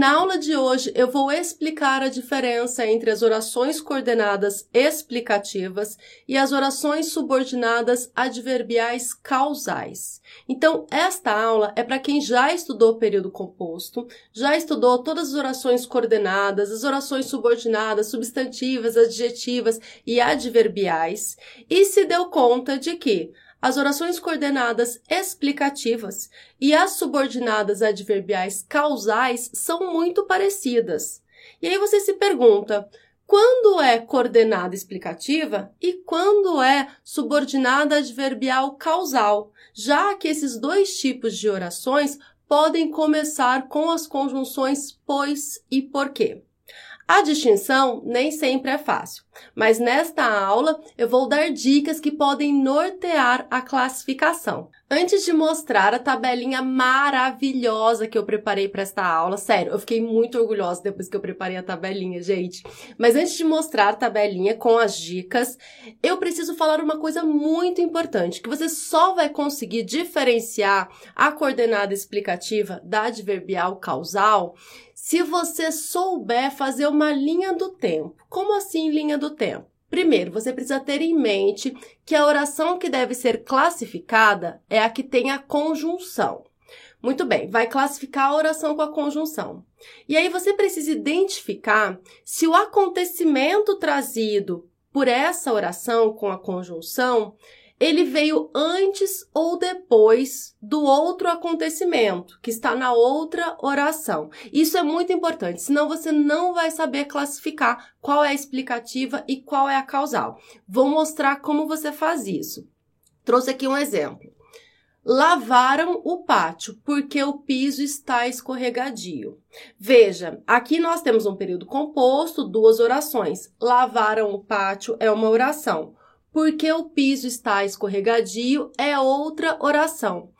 Na aula de hoje, eu vou explicar a diferença entre as orações coordenadas explicativas e as orações subordinadas adverbiais causais. Então, esta aula é para quem já estudou o período composto, já estudou todas as orações coordenadas, as orações subordinadas, substantivas, adjetivas e adverbiais e se deu conta de que as orações coordenadas explicativas e as subordinadas adverbiais causais são muito parecidas. E aí você se pergunta, quando é coordenada explicativa e quando é subordinada adverbial causal, já que esses dois tipos de orações podem começar com as conjunções pois e porquê. A distinção nem sempre é fácil, mas nesta aula eu vou dar dicas que podem nortear a classificação. Antes de mostrar a tabelinha maravilhosa que eu preparei para esta aula, sério, eu fiquei muito orgulhosa depois que eu preparei a tabelinha, gente. Mas antes de mostrar a tabelinha com as dicas, eu preciso falar uma coisa muito importante, que você só vai conseguir diferenciar a coordenada explicativa da adverbial causal se você souber fazer uma linha do tempo. Como assim linha do tempo? Primeiro, você precisa ter em mente que a oração que deve ser classificada é a que tem a conjunção. Muito bem, vai classificar a oração com a conjunção. E aí você precisa identificar se o acontecimento trazido por essa oração com a conjunção ele veio antes ou depois do outro acontecimento, que está na outra oração. Isso é muito importante, senão você não vai saber classificar qual é a explicativa e qual é a causal. Vou mostrar como você faz isso. Trouxe aqui um exemplo. Lavaram o pátio porque o piso está escorregadio. Veja, aqui nós temos um período composto, duas orações. Lavaram o pátio é uma oração porque o piso está escorregadio é outra oração.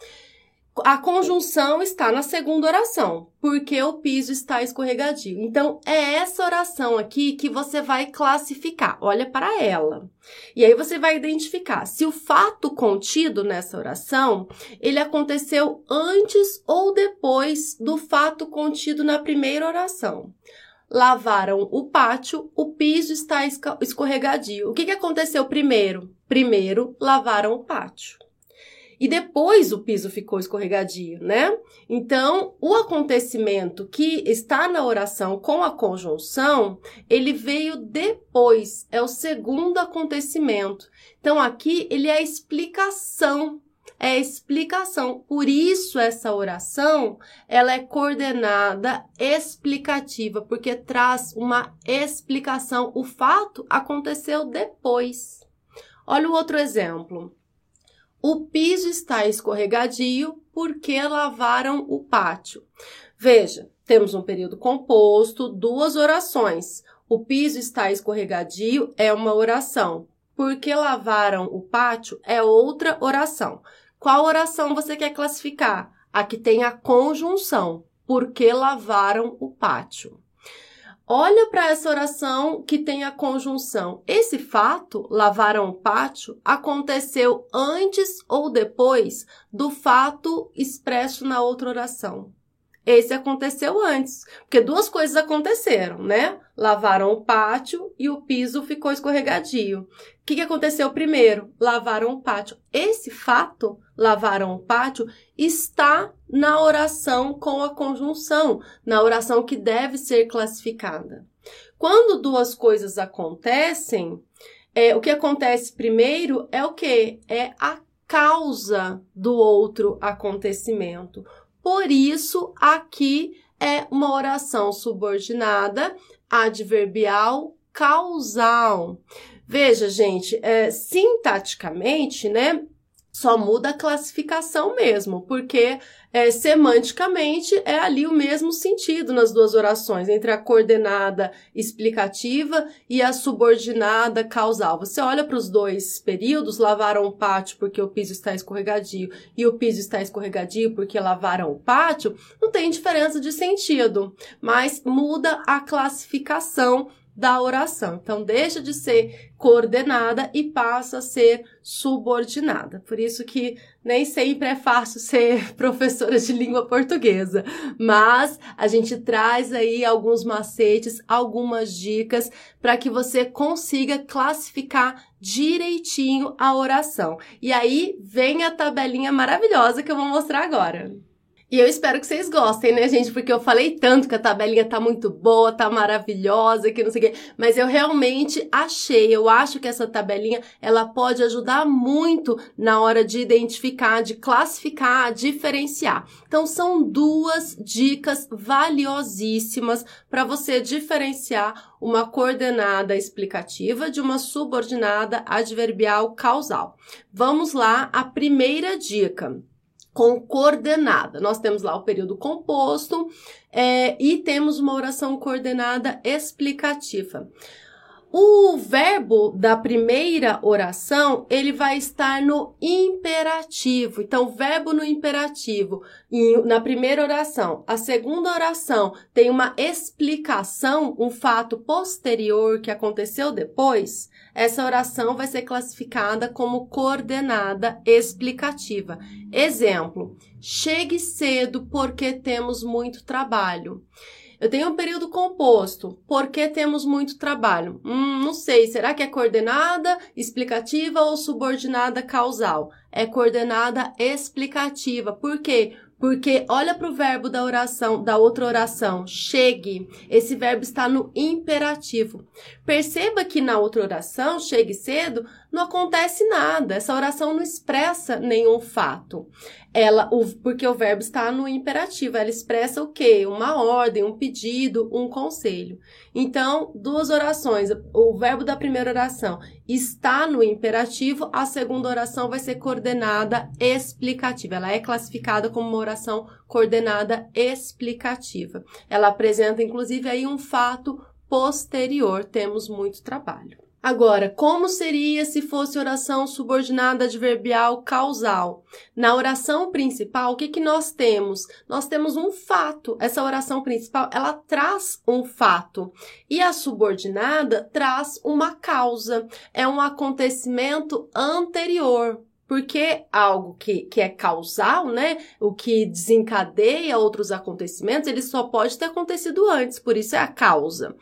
A conjunção está na segunda oração, porque o piso está escorregadio. Então, é essa oração aqui que você vai classificar. Olha para ela. E aí você vai identificar se o fato contido nessa oração, ele aconteceu antes ou depois do fato contido na primeira oração lavaram o pátio, o piso está escorregadio. O que, que aconteceu primeiro? Primeiro, lavaram o pátio. E depois o piso ficou escorregadio, né? Então, o acontecimento que está na oração com a conjunção, ele veio depois, é o segundo acontecimento. Então, aqui ele é a explicação é explicação. Por isso essa oração, ela é coordenada explicativa, porque traz uma explicação. O fato aconteceu depois. Olha o outro exemplo. O piso está escorregadio porque lavaram o pátio. Veja, temos um período composto, duas orações. O piso está escorregadio é uma oração. Porque lavaram o pátio é outra oração. Qual oração você quer classificar? A que tem a conjunção. Porque lavaram o pátio. Olha para essa oração que tem a conjunção. Esse fato, lavaram o pátio, aconteceu antes ou depois do fato expresso na outra oração. Esse aconteceu antes, porque duas coisas aconteceram, né? Lavaram o pátio e o piso ficou escorregadio. O que, que aconteceu primeiro? Lavaram o pátio. Esse fato, lavaram o pátio, está na oração com a conjunção, na oração que deve ser classificada. Quando duas coisas acontecem, é, o que acontece primeiro é o que? É a causa do outro acontecimento. Por isso, aqui é uma oração subordinada adverbial causal. Veja, gente, é, sintaticamente, né? Só muda a classificação mesmo, porque é, semanticamente é ali o mesmo sentido nas duas orações, entre a coordenada explicativa e a subordinada causal. Você olha para os dois períodos, lavaram o pátio porque o piso está escorregadio e o piso está escorregadio porque lavaram o pátio, não tem diferença de sentido, mas muda a classificação da oração. Então, deixa de ser coordenada e passa a ser subordinada. Por isso que nem sempre é fácil ser professora de língua portuguesa, mas a gente traz aí alguns macetes, algumas dicas para que você consiga classificar direitinho a oração. E aí vem a tabelinha maravilhosa que eu vou mostrar agora. E eu espero que vocês gostem, né, gente? Porque eu falei tanto que a tabelinha tá muito boa, tá maravilhosa, que não sei o quê. Mas eu realmente achei, eu acho que essa tabelinha, ela pode ajudar muito na hora de identificar, de classificar, diferenciar. Então, são duas dicas valiosíssimas para você diferenciar uma coordenada explicativa de uma subordinada adverbial causal. Vamos lá, a primeira dica com coordenada. Nós temos lá o período composto é, e temos uma oração coordenada explicativa. O verbo da primeira oração, ele vai estar no imperativo. Então, verbo no imperativo na primeira oração. A segunda oração tem uma explicação, um fato posterior que aconteceu depois. Essa oração vai ser classificada como coordenada explicativa. Exemplo: chegue cedo porque temos muito trabalho. Eu tenho um período composto. Por que temos muito trabalho? Hum, não sei. Será que é coordenada explicativa ou subordinada causal? É coordenada explicativa. Por quê? Porque olha para o verbo da oração, da outra oração, chegue. Esse verbo está no imperativo. Perceba que na outra oração, chegue cedo, não acontece nada. Essa oração não expressa nenhum fato. Ela, o, porque o verbo está no imperativo, ela expressa o quê? Uma ordem, um pedido, um conselho. Então, duas orações. O verbo da primeira oração está no imperativo, a segunda oração vai ser coordenada explicativa. Ela é classificada como uma oração coordenada explicativa. Ela apresenta, inclusive, aí um fato posterior. Temos muito trabalho. Agora, como seria se fosse oração subordinada adverbial causal? Na oração principal, o que, que nós temos? Nós temos um fato. Essa oração principal, ela traz um fato. E a subordinada traz uma causa. É um acontecimento anterior. Porque algo que, que é causal, né? O que desencadeia outros acontecimentos, ele só pode ter acontecido antes, por isso é a causa.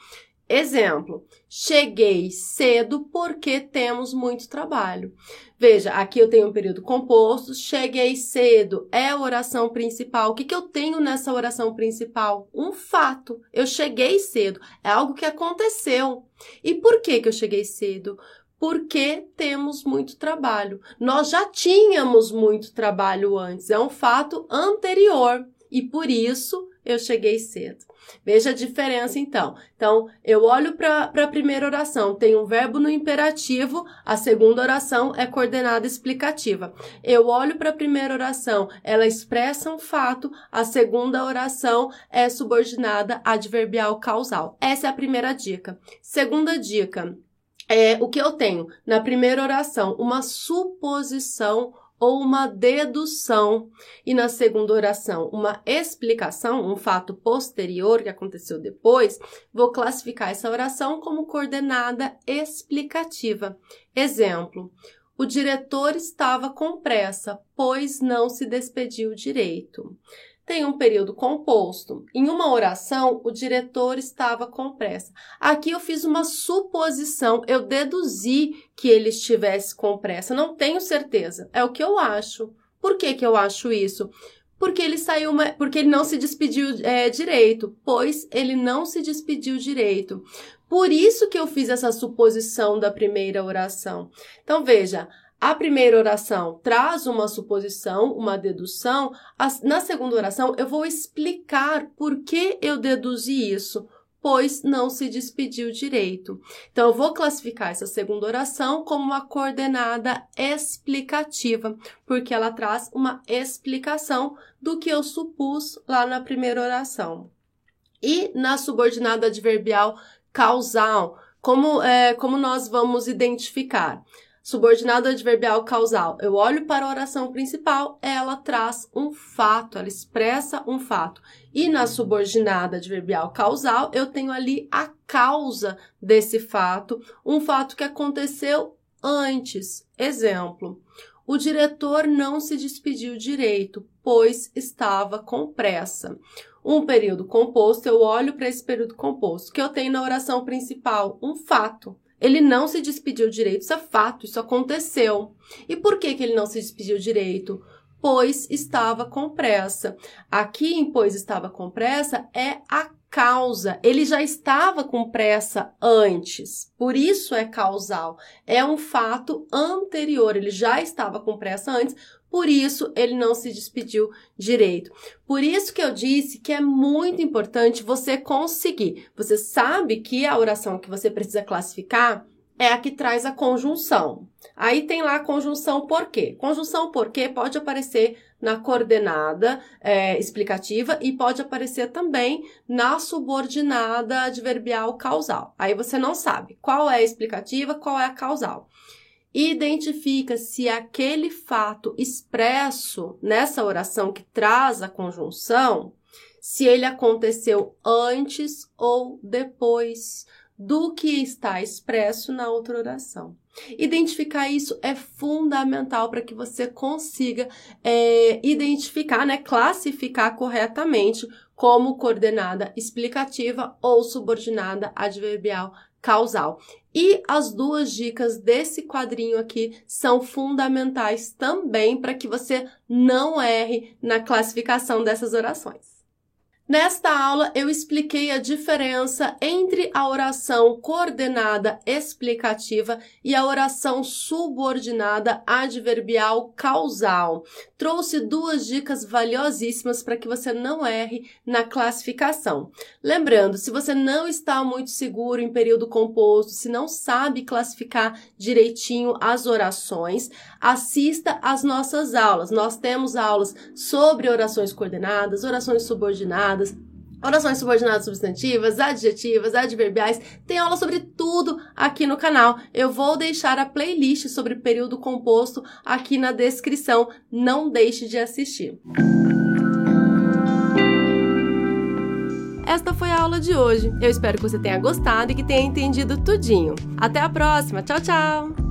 Exemplo, cheguei cedo porque temos muito trabalho. Veja, aqui eu tenho um período composto, cheguei cedo é a oração principal. O que, que eu tenho nessa oração principal? Um fato. Eu cheguei cedo, é algo que aconteceu. E por que, que eu cheguei cedo? Porque temos muito trabalho. Nós já tínhamos muito trabalho antes, é um fato anterior e por isso eu cheguei cedo. Veja a diferença então. Então, eu olho para a primeira oração, tem um verbo no imperativo, a segunda oração é coordenada explicativa. Eu olho para a primeira oração, ela expressa um fato, a segunda oração é subordinada adverbial causal. Essa é a primeira dica. Segunda dica. É, o que eu tenho na primeira oração? Uma suposição ou uma dedução, e na segunda oração, uma explicação, um fato posterior que aconteceu depois, vou classificar essa oração como coordenada explicativa. Exemplo: o diretor estava com pressa, pois não se despediu direito tem um período composto. Em uma oração, o diretor estava com pressa. Aqui eu fiz uma suposição, eu deduzi que ele estivesse com pressa. Não tenho certeza, é o que eu acho. Por que, que eu acho isso? Porque ele saiu, porque ele não se despediu é, direito, pois ele não se despediu direito. Por isso que eu fiz essa suposição da primeira oração. Então veja, a primeira oração traz uma suposição, uma dedução. Na segunda oração, eu vou explicar por que eu deduzi isso. pois não se despediu direito. Então, eu vou classificar essa segunda oração como uma coordenada explicativa, porque ela traz uma explicação do que eu supus lá na primeira oração. E na subordinada adverbial causal, como, é, como nós vamos identificar? Subordinado adverbial causal. Eu olho para a oração principal, ela traz um fato, ela expressa um fato. E na subordinada adverbial causal, eu tenho ali a causa desse fato, um fato que aconteceu antes. Exemplo: o diretor não se despediu direito, pois estava com pressa. Um período composto, eu olho para esse período composto, que eu tenho na oração principal um fato. Ele não se despediu direito, isso é fato, isso aconteceu. E por que, que ele não se despediu direito? Pois estava com pressa. Aqui em pois estava com pressa é a causa. Ele já estava com pressa antes, por isso é causal. É um fato anterior, ele já estava com pressa antes, por isso ele não se despediu direito. Por isso que eu disse que é muito importante você conseguir. Você sabe que a oração que você precisa classificar é a que traz a conjunção. Aí tem lá a conjunção por quê. Conjunção por quê pode aparecer na coordenada é, explicativa e pode aparecer também na subordinada adverbial causal. Aí você não sabe qual é a explicativa, qual é a causal identifica se aquele fato expresso nessa oração que traz a conjunção, se ele aconteceu antes ou depois do que está expresso na outra oração. Identificar isso é fundamental para que você consiga é, identificar, né, classificar corretamente como coordenada explicativa ou subordinada adverbial causal. E as duas dicas desse quadrinho aqui são fundamentais também para que você não erre na classificação dessas orações. Nesta aula, eu expliquei a diferença entre a oração coordenada explicativa e a oração subordinada adverbial causal. Trouxe duas dicas valiosíssimas para que você não erre na classificação. Lembrando, se você não está muito seguro em período composto, se não sabe classificar direitinho as orações, assista às nossas aulas. Nós temos aulas sobre orações coordenadas, orações subordinadas orações subordinadas substantivas, adjetivas, adverbiais, tem aula sobre tudo aqui no canal. Eu vou deixar a playlist sobre período composto aqui na descrição. Não deixe de assistir. Esta foi a aula de hoje. Eu espero que você tenha gostado e que tenha entendido tudinho. Até a próxima. Tchau, tchau!